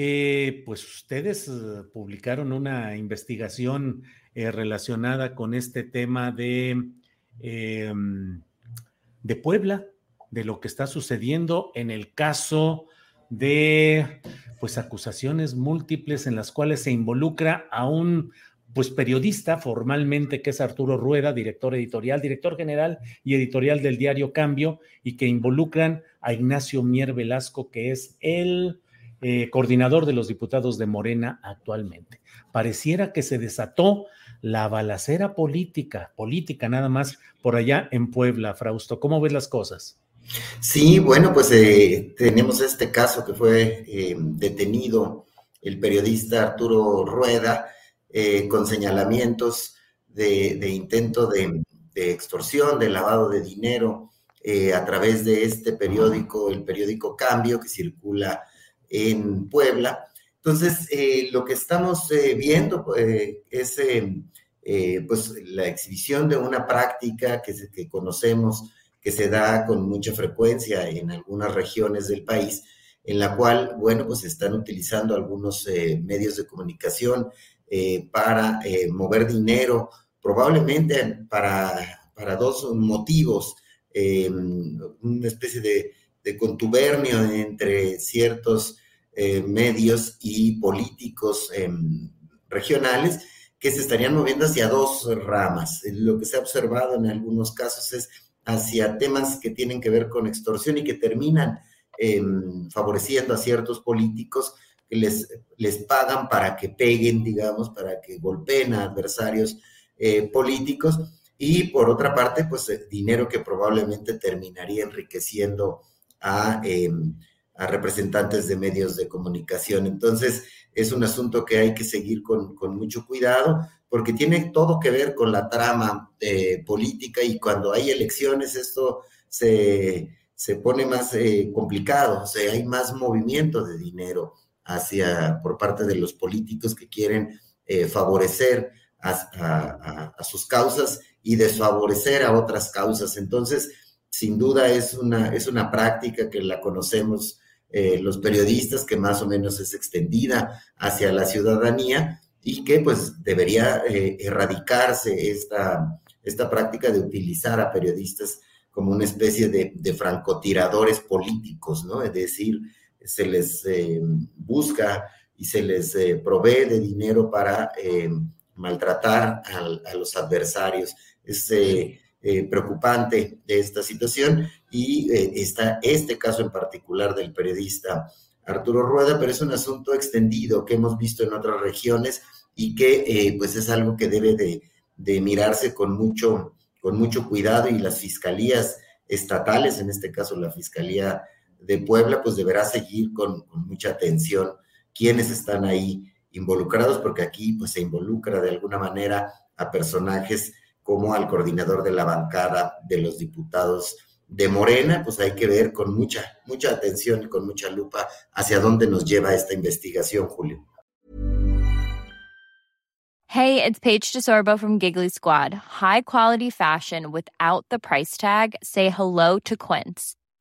Eh, pues ustedes eh, publicaron una investigación eh, relacionada con este tema de, em, de Puebla, de lo que está sucediendo en el caso de pues acusaciones múltiples en las cuales se involucra a un pues periodista formalmente que es Arturo Rueda, director editorial, director general y editorial del diario Cambio y que involucran a Ignacio Mier Velasco que es el eh, coordinador de los diputados de Morena actualmente. Pareciera que se desató la balacera política, política nada más por allá en Puebla, Frausto. ¿Cómo ves las cosas? Sí, bueno, pues eh, tenemos este caso que fue eh, detenido el periodista Arturo Rueda con señalamientos de, intento de, de, extorsión, de lavado de dinero a través de este periódico, el periódico Cambio, que circula en Puebla. Entonces, eh, lo que estamos eh, viendo eh, es pues, la exhibición de una práctica que, conocemos que se da con mucha frecuencia en algunas regiones del país, en la cual, bueno, pues están utilizando algunos medios de comunicación para mover dinero, probablemente para, para dos motivos, una especie de contubernio entre ciertos eh, medios y políticos em, regionales que se estarían moviendo hacia dos ramas. Lo que se ha observado en algunos casos es hacia temas que tienen que ver con extorsión y que terminan em, favoreciendo a ciertos políticos que les, les pagan para que peguen, digamos, para que golpeen a adversarios eh, políticos. Y por otra parte, pues dinero que probablemente terminaría enriqueciendo Em, a, representantes de medios de comunicación. Entonces, es un asunto que hay que seguir con, mucho cuidado porque tiene todo que ver con la trama eh, política y cuando hay elecciones esto se, pone más eh, complicado, o sea, hay más movimiento de dinero hacia por parte de los políticos que quieren eh, favorecer a, sus causas y desfavorecer a otras causas. Entonces, sin duda es una, es una práctica que la conocemos eh, los periodistas, que más o menos es extendida hacia la ciudadanía y que pues debería eh, erradicarse esta, esta práctica de utilizar a periodistas como una especie de, francotiradores políticos, ¿no? Es decir, se les eh, busca y se les provee de dinero para maltratar a, los adversarios. Es, preocupante de esta situación y eh, está este caso en particular del periodista Arturo Rueda, pero es un asunto extendido que hemos visto en otras regiones y que eh, pues es algo que debe de, mirarse con mucho, con mucho cuidado y las fiscalías estatales, en este caso la Fiscalía de Puebla, pues deberá seguir con, con mucha atención quiénes están ahí involucrados, porque aquí pues se involucra de alguna manera a personajes como al coordinador de la bancada de los diputados de Morena, pues hay que ver con mucha, mucha atención y con mucha lupa hacia dónde nos lleva esta investigación, Julio. Hey, it's Paige DeSorbo from Giggly Squad. High quality fashion without the price tag. Say hello to Quince.